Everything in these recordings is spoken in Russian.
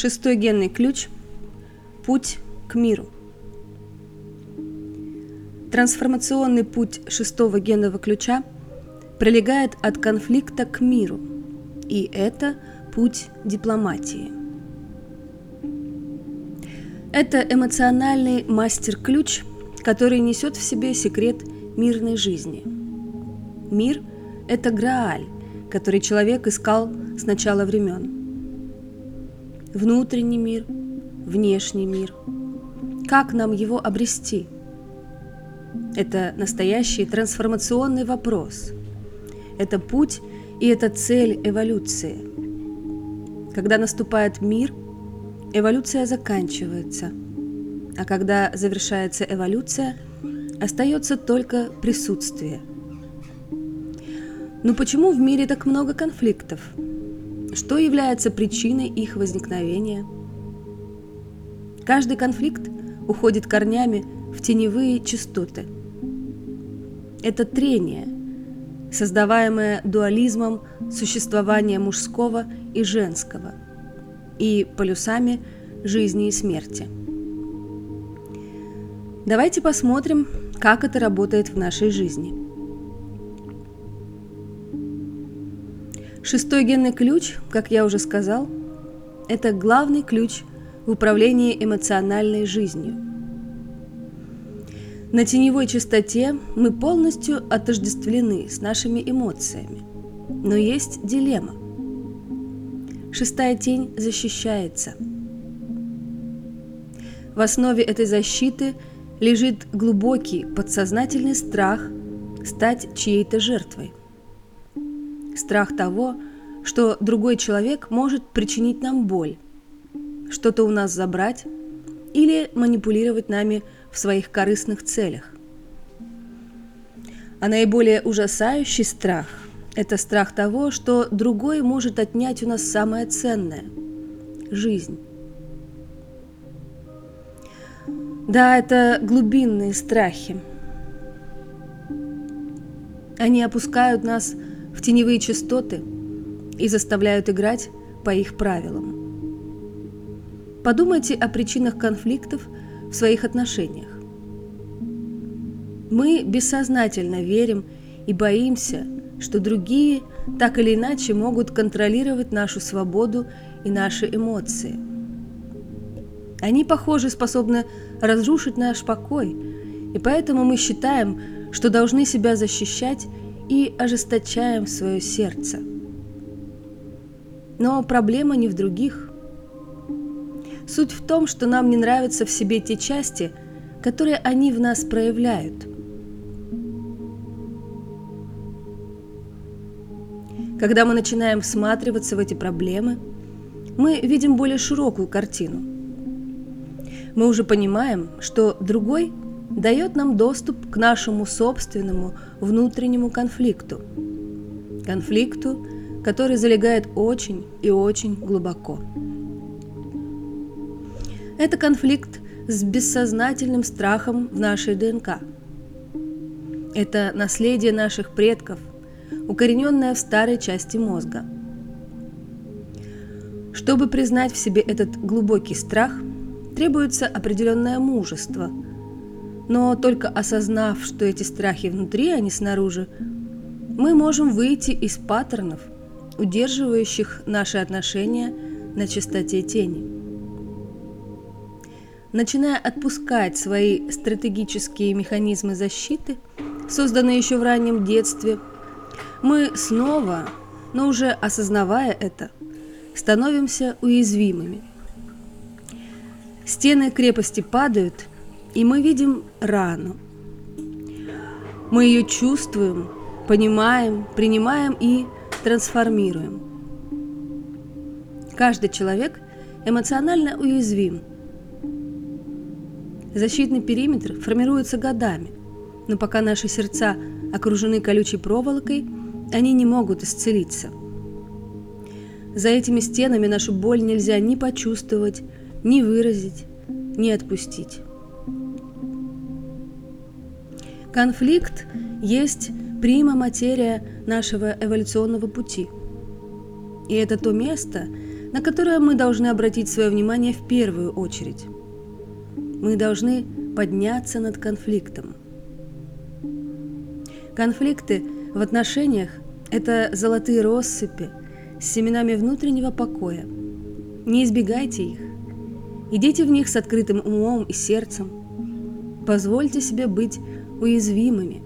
Шестой генный ключ – путь к миру. Трансформационный путь шестого генного ключа пролегает от конфликта к миру, и это путь дипломатии. Это эмоциональный мастер-ключ, который несет в себе секрет мирной жизни. Мир – это Грааль, который человек искал с начала времен. Внутренний мир, внешний мир. Как нам его обрести? Это настоящий трансформационный вопрос. Это путь и это цель эволюции. Когда наступает мир, эволюция заканчивается. А когда завершается эволюция, остается только присутствие – но почему в мире так много конфликтов? Что является причиной их возникновения? Каждый конфликт уходит корнями в теневые частоты. Это трение, создаваемое дуализмом существования мужского и женского и полюсами жизни и смерти. Давайте посмотрим, как это работает в нашей жизни – Шестой генный ключ, как я уже сказал, это главный ключ в управлении эмоциональной жизнью. На теневой частоте мы полностью отождествлены с нашими эмоциями. Но есть дилемма. Шестая тень защищается. В основе этой защиты лежит глубокий подсознательный страх стать чьей-то жертвой страх того, что другой человек может причинить нам боль, что-то у нас забрать или манипулировать нами в своих корыстных целях. А наиболее ужасающий страх – это страх того, что другой может отнять у нас самое ценное – жизнь. Да, это глубинные страхи. Они опускают нас в теневые частоты и заставляют играть по их правилам. Подумайте о причинах конфликтов в своих отношениях. Мы бессознательно верим и боимся, что другие так или иначе могут контролировать нашу свободу и наши эмоции. Они, похоже, способны разрушить наш покой, и поэтому мы считаем, что должны себя защищать и ожесточаем свое сердце. Но проблема не в других. Суть в том, что нам не нравятся в себе те части, которые они в нас проявляют. Когда мы начинаем всматриваться в эти проблемы, мы видим более широкую картину. Мы уже понимаем, что другой – дает нам доступ к нашему собственному внутреннему конфликту. Конфликту, который залегает очень и очень глубоко. Это конфликт с бессознательным страхом в нашей ДНК. Это наследие наших предков, укорененное в старой части мозга. Чтобы признать в себе этот глубокий страх, требуется определенное мужество – но только осознав, что эти страхи внутри, а не снаружи, мы можем выйти из паттернов, удерживающих наши отношения на чистоте тени. Начиная отпускать свои стратегические механизмы защиты, созданные еще в раннем детстве, мы снова, но уже осознавая это, становимся уязвимыми. Стены крепости падают – и мы видим рану. Мы ее чувствуем, понимаем, принимаем и трансформируем. Каждый человек эмоционально уязвим. Защитный периметр формируется годами, но пока наши сердца окружены колючей проволокой, они не могут исцелиться. За этими стенами нашу боль нельзя ни почувствовать, ни выразить, ни отпустить. Конфликт есть прима материя нашего эволюционного пути. И это то место, на которое мы должны обратить свое внимание в первую очередь. Мы должны подняться над конфликтом. Конфликты в отношениях – это золотые россыпи с семенами внутреннего покоя. Не избегайте их. Идите в них с открытым умом и сердцем. Позвольте себе быть уязвимыми.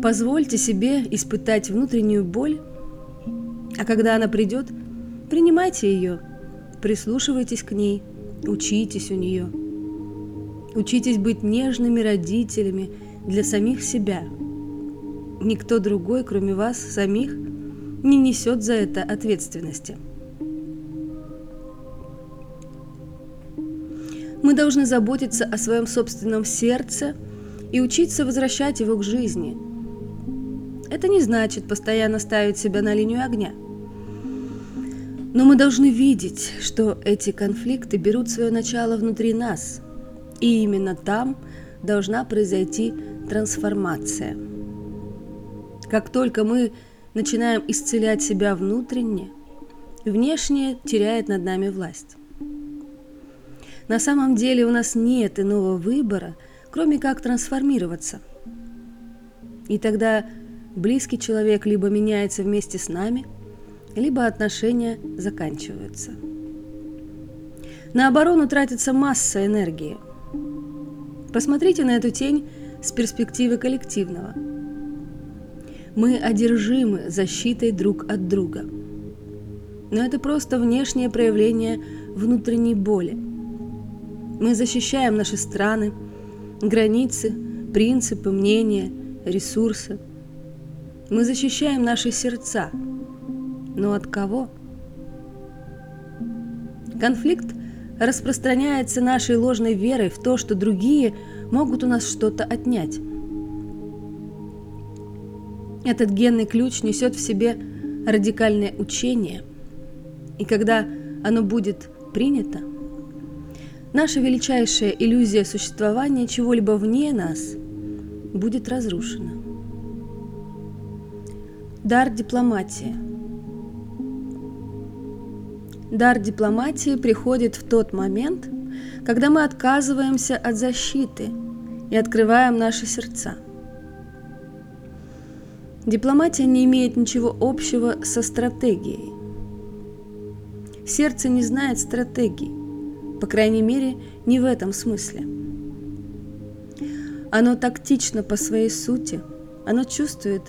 Позвольте себе испытать внутреннюю боль, а когда она придет, принимайте ее, прислушивайтесь к ней, учитесь у нее. Учитесь быть нежными родителями для самих себя. Никто другой, кроме вас самих, не несет за это ответственности. Мы должны заботиться о своем собственном сердце и учиться возвращать его к жизни. Это не значит постоянно ставить себя на линию огня. Но мы должны видеть, что эти конфликты берут свое начало внутри нас, и именно там должна произойти трансформация. Как только мы начинаем исцелять себя внутренне, внешнее теряет над нами власть. На самом деле у нас нет иного выбора, кроме как трансформироваться. И тогда близкий человек либо меняется вместе с нами, либо отношения заканчиваются. На оборону тратится масса энергии. Посмотрите на эту тень с перспективы коллективного. Мы одержимы защитой друг от друга. Но это просто внешнее проявление внутренней боли – мы защищаем наши страны, границы, принципы, мнения, ресурсы. Мы защищаем наши сердца. Но от кого? Конфликт распространяется нашей ложной верой в то, что другие могут у нас что-то отнять. Этот генный ключ несет в себе радикальное учение, и когда оно будет принято – наша величайшая иллюзия существования чего-либо вне нас будет разрушена. Дар дипломатии. Дар дипломатии приходит в тот момент, когда мы отказываемся от защиты и открываем наши сердца. Дипломатия не имеет ничего общего со стратегией. Сердце не знает стратегий – по крайней мере, не в этом смысле. Оно тактично по своей сути, оно чувствует,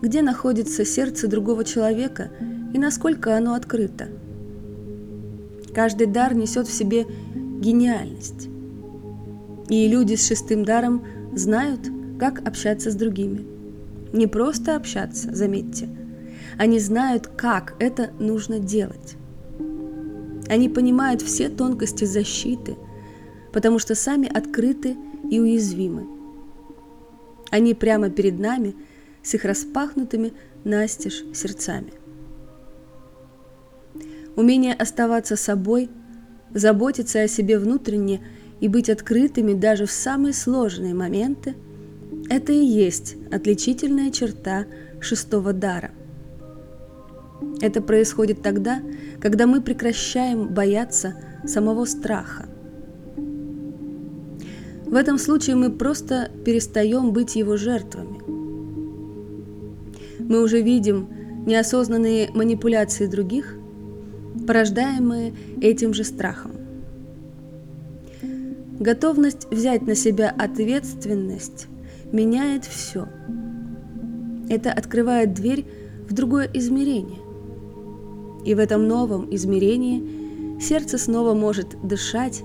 где находится сердце другого человека и насколько оно открыто. Каждый дар несет в себе гениальность. И люди с шестым даром знают, как общаться с другими. Не просто общаться, заметьте. Они знают, как это нужно делать. Они понимают все тонкости защиты, потому что сами открыты и уязвимы. Они прямо перед нами с их распахнутыми настежь сердцами. Умение оставаться собой, заботиться о себе внутренне и быть открытыми даже в самые сложные моменты – это и есть отличительная черта шестого дара – это происходит тогда, когда мы прекращаем бояться самого страха. В этом случае мы просто перестаем быть его жертвами. Мы уже видим неосознанные манипуляции других, порождаемые этим же страхом. Готовность взять на себя ответственность меняет все. Это открывает дверь в другое измерение. И в этом новом измерении сердце снова может дышать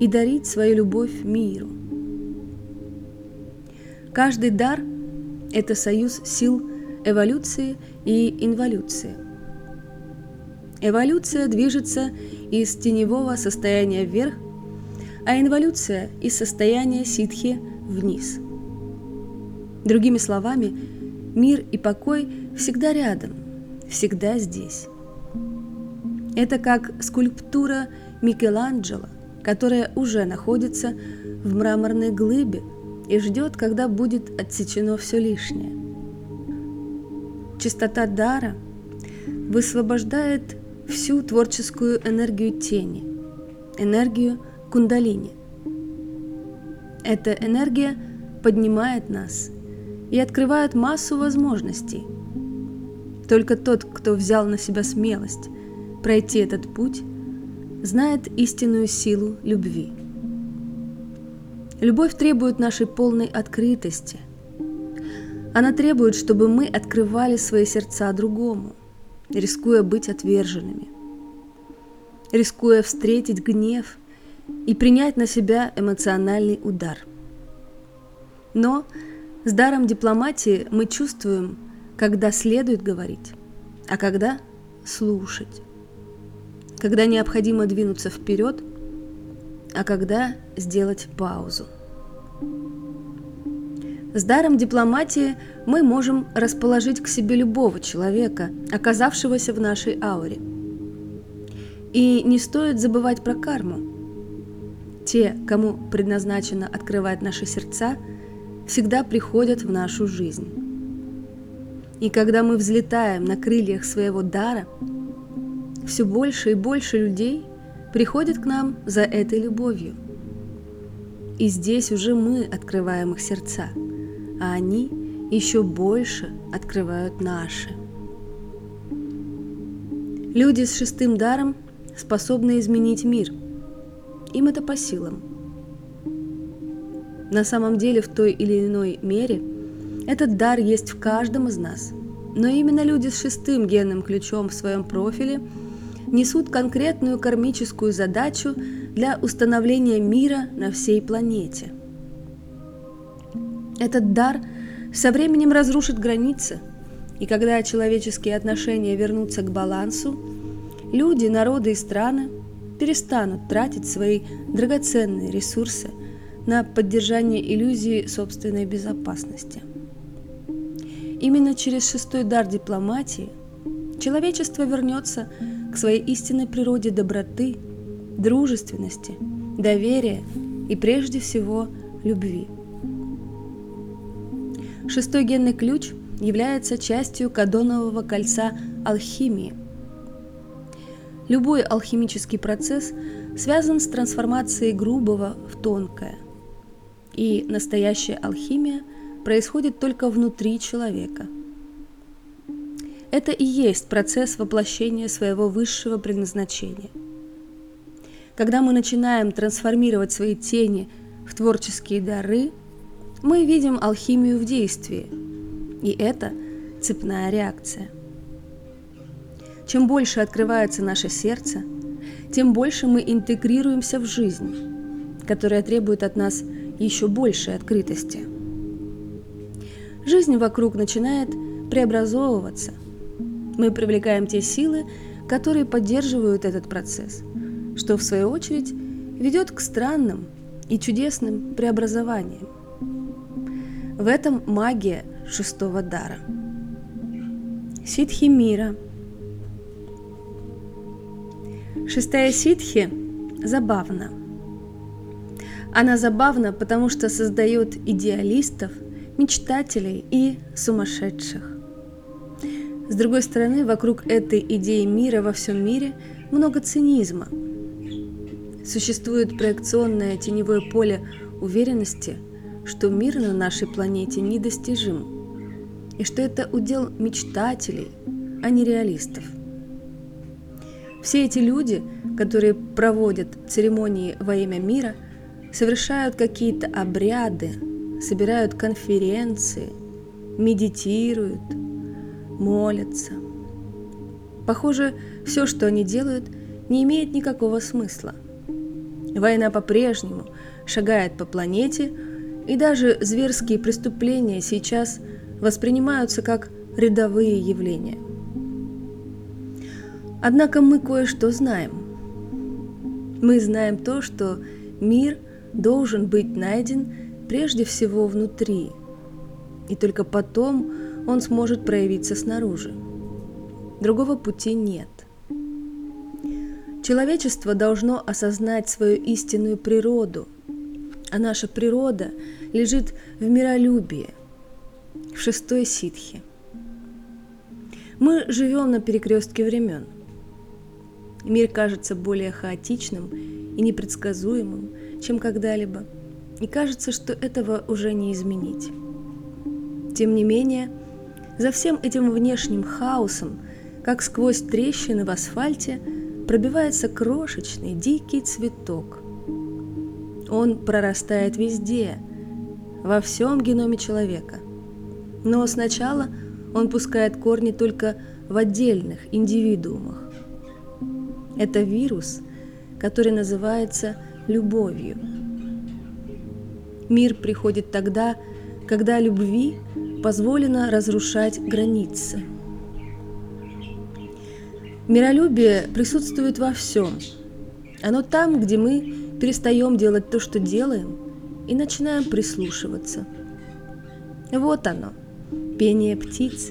и дарить свою любовь миру. Каждый дар – это союз сил эволюции и инволюции. Эволюция движется из теневого состояния вверх, а инволюция – из состояния ситхи вниз. Другими словами, мир и покой всегда рядом, всегда здесь. Это как скульптура Микеланджело, которая уже находится в мраморной глыбе и ждет, когда будет отсечено все лишнее. Чистота дара высвобождает всю творческую энергию тени, энергию кундалини. Эта энергия поднимает нас и открывает массу возможностей. Только тот, кто взял на себя смелость пройти этот путь, знает истинную силу любви. Любовь требует нашей полной открытости. Она требует, чтобы мы открывали свои сердца другому, рискуя быть отверженными, рискуя встретить гнев и принять на себя эмоциональный удар. Но с даром дипломатии мы чувствуем, когда следует говорить, а когда слушать, когда необходимо двинуться вперед – а когда сделать паузу. С даром дипломатии мы можем расположить к себе любого человека, оказавшегося в нашей ауре. И не стоит забывать про карму. Те, кому предназначено открывать наши сердца, всегда приходят в нашу жизнь. И когда мы взлетаем на крыльях своего дара, все больше и больше людей приходят к нам за этой любовью. И здесь уже мы открываем их сердца, а они еще больше открывают наши. Люди с шестым даром способны изменить мир. Им это по силам. На самом деле в той или иной мере этот дар есть в каждом из нас. Но именно люди с шестым генным ключом в своем профиле – несут конкретную кармическую задачу для установления мира на всей планете. Этот дар со временем разрушит границы, и когда человеческие отношения вернутся к балансу, люди, народы и страны перестанут тратить свои драгоценные ресурсы на поддержание иллюзии собственной безопасности. Именно через шестой дар дипломатии человечество вернется к своей истинной природе доброты, дружественности, доверия и прежде всего любви. Шестой генный ключ является частью кадонового кольца алхимии. Любой алхимический процесс связан с трансформацией грубого в тонкое. И настоящая алхимия происходит только внутри человека – это и есть процесс воплощения своего высшего предназначения. Когда мы начинаем трансформировать свои тени в творческие дары, мы видим алхимию в действии. И это цепная реакция. Чем больше открывается наше сердце, тем больше мы интегрируемся в жизнь, которая требует от нас еще большей открытости. Жизнь вокруг начинает преобразовываться, мы привлекаем те силы, которые поддерживают этот процесс, что в свою очередь ведет к странным и чудесным преобразованиям. В этом магия шестого дара. Ситхи мира. Шестая ситхи забавна. Она забавна, потому что создает идеалистов, мечтателей и сумасшедших. С другой стороны, вокруг этой идеи мира во всем мире много цинизма. Существует проекционное теневое поле уверенности, что мир на нашей планете недостижим, и что это удел мечтателей, а не реалистов. Все эти люди, которые проводят церемонии во имя мира, совершают какие-то обряды, собирают конференции, медитируют – молятся. Похоже, все, что они делают, не имеет никакого смысла. Война по-прежнему шагает по планете, и даже зверские преступления сейчас воспринимаются как рядовые явления. Однако мы кое-что знаем. Мы знаем то, что мир должен быть найден прежде всего внутри, и только потом он сможет проявиться снаружи. Другого пути нет. Человечество должно осознать свою истинную природу, а наша природа лежит в миролюбии, в шестой ситхе. Мы живем на перекрестке времен. Мир кажется более хаотичным и непредсказуемым, чем когда-либо, и кажется, что этого уже не изменить. Тем не менее, за всем этим внешним хаосом, как сквозь трещины в асфальте, пробивается крошечный дикий цветок. Он прорастает везде, во всем геноме человека. Но сначала он пускает корни только в отдельных индивидуумах. Это вирус, который называется любовью. Мир приходит тогда, когда любви позволено разрушать границы. Миролюбие присутствует во всем. Оно там, где мы перестаем делать то, что делаем, и начинаем прислушиваться. Вот оно, пение птиц,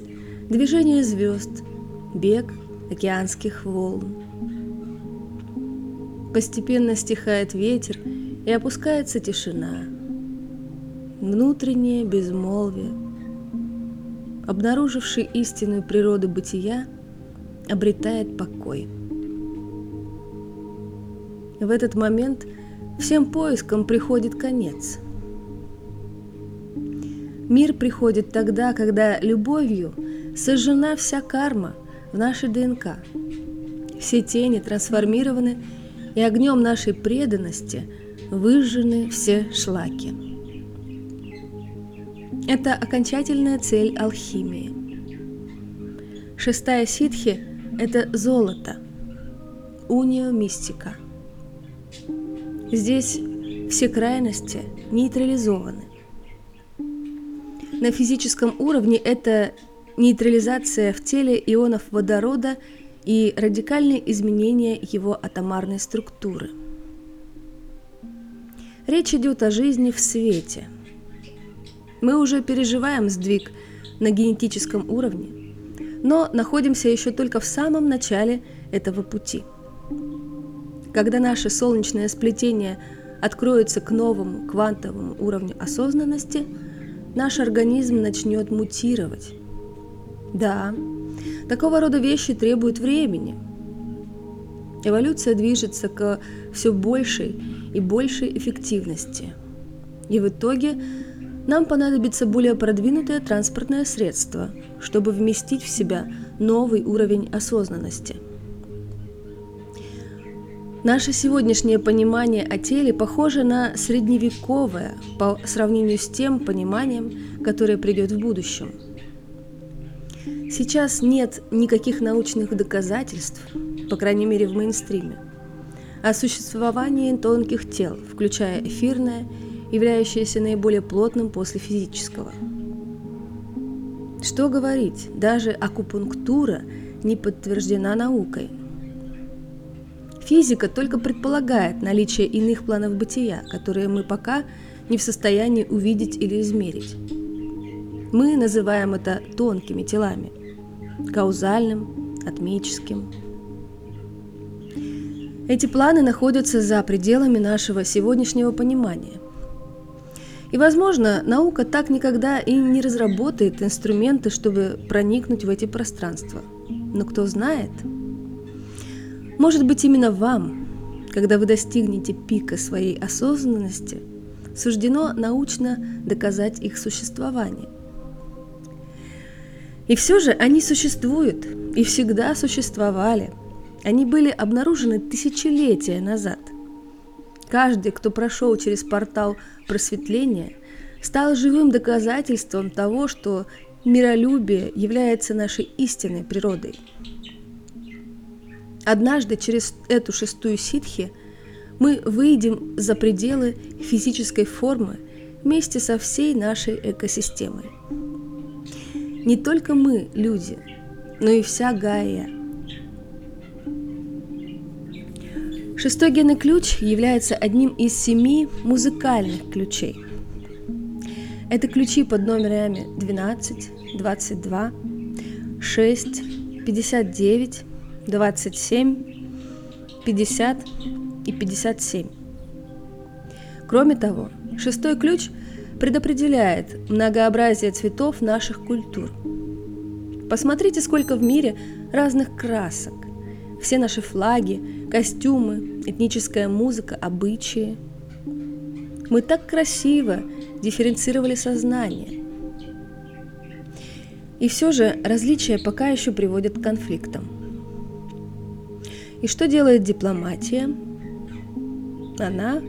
движение звезд, бег океанских волн. Постепенно стихает ветер и опускается тишина. Внутреннее безмолвие, обнаруживший истинную природу бытия, обретает покой. В этот момент всем поискам приходит конец. Мир приходит тогда, когда любовью сожжена вся карма в нашей ДНК. Все тени трансформированы и огнем нашей преданности выжжены все шлаки. Это окончательная цель алхимии. Шестая ситхи – это золото, унио мистика. Здесь все крайности нейтрализованы. На физическом уровне это нейтрализация в теле ионов водорода – и радикальные изменения его атомарной структуры. Речь идет о жизни в свете. Мы уже переживаем сдвиг на генетическом уровне, но находимся еще только в самом начале этого пути. Когда наше солнечное сплетение откроется к новому квантовому уровню осознанности, наш организм начнет мутировать. Да, Такого рода вещи требуют времени. Эволюция движется к все большей и большей эффективности. И в итоге нам понадобится более продвинутое транспортное средство, чтобы вместить в себя новый уровень осознанности. Наше сегодняшнее понимание о теле похоже на средневековое по сравнению с тем пониманием, которое придет в будущем – Сейчас нет никаких научных доказательств, по крайней мере в мейнстриме, о существовании тонких тел, включая эфирное, являющееся наиболее плотным после физического. Что говорить, даже акупунктура не подтверждена наукой. Физика только предполагает наличие иных планов бытия, которые мы пока не в состоянии увидеть или измерить. Мы называем это тонкими телами – каузальным, атмическим. Эти планы находятся за пределами нашего сегодняшнего понимания. И, возможно, наука так никогда и не разработает инструменты, чтобы проникнуть в эти пространства. Но кто знает? Может быть, именно вам, когда вы достигнете пика своей осознанности, суждено научно доказать их существование – и все же они существуют и всегда существовали. Они были обнаружены тысячелетия назад. Каждый, кто прошел через портал просветления, стал живым доказательством того, что миролюбие является нашей истинной природой. Однажды через эту шестую ситхи мы выйдем за пределы физической формы вместе со всей нашей экосистемой. Не только мы, люди, но и вся Гайя. Шестой генный ключ является одним из семи музыкальных ключей. Это ключи под номерами 12, 22, 6, 59, 27, 50 и 57. Кроме того, шестой ключ – предопределяет многообразие цветов наших культур. Посмотрите, сколько в мире разных красок, все наши флаги, костюмы, этническая музыка, обычаи. Мы так красиво дифференцировали сознание. И все же различия пока еще приводят к конфликтам. И что делает дипломатия? Она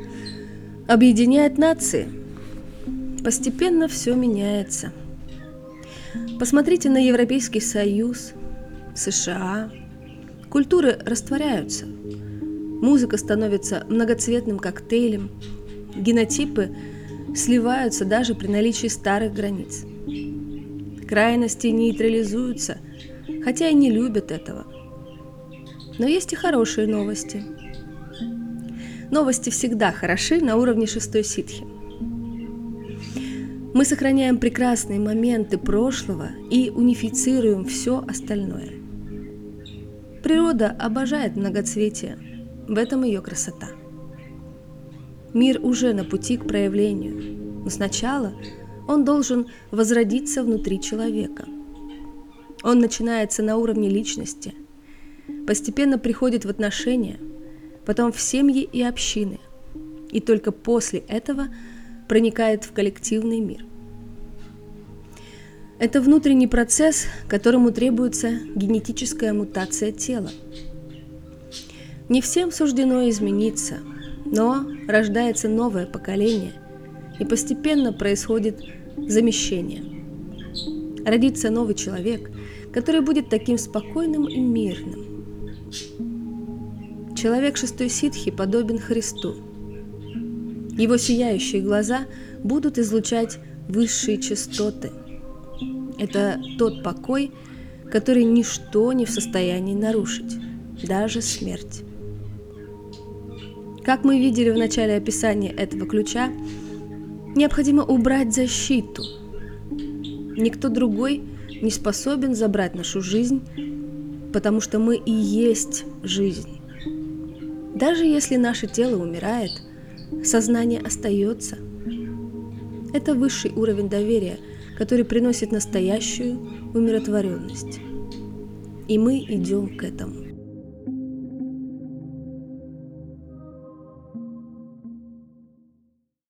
объединяет нации. Постепенно все меняется. Посмотрите на Европейский Союз, США. Культуры растворяются. Музыка становится многоцветным коктейлем. Генотипы сливаются даже при наличии старых границ. Крайности нейтрализуются, хотя и не любят этого. Но есть и хорошие новости. Новости всегда хороши на уровне шестой ситхи. Мы сохраняем прекрасные моменты прошлого и унифицируем все остальное. Природа обожает многоцветие, в этом ее красота. Мир уже на пути к проявлению, но сначала он должен возродиться внутри человека. Он начинается на уровне личности, постепенно приходит в отношения, потом в семьи и общины, и только после этого проникает в коллективный мир. Это внутренний процесс, которому требуется генетическая мутация тела. Не всем суждено измениться, но рождается новое поколение, и постепенно происходит замещение. Родится новый человек, который будет таким спокойным и мирным. Человек шестой ситхи подобен Христу. Его сияющие глаза будут излучать высшие частоты – это тот покой, который ничто не в состоянии нарушить, даже смерть. Как мы видели в начале описания этого ключа, необходимо убрать защиту. Никто другой не способен забрать нашу жизнь, потому что мы и есть жизнь. Даже если наше тело умирает, сознание остается. Это высший уровень доверия – который приносит настоящую умиротворенность. И мы идем к этому.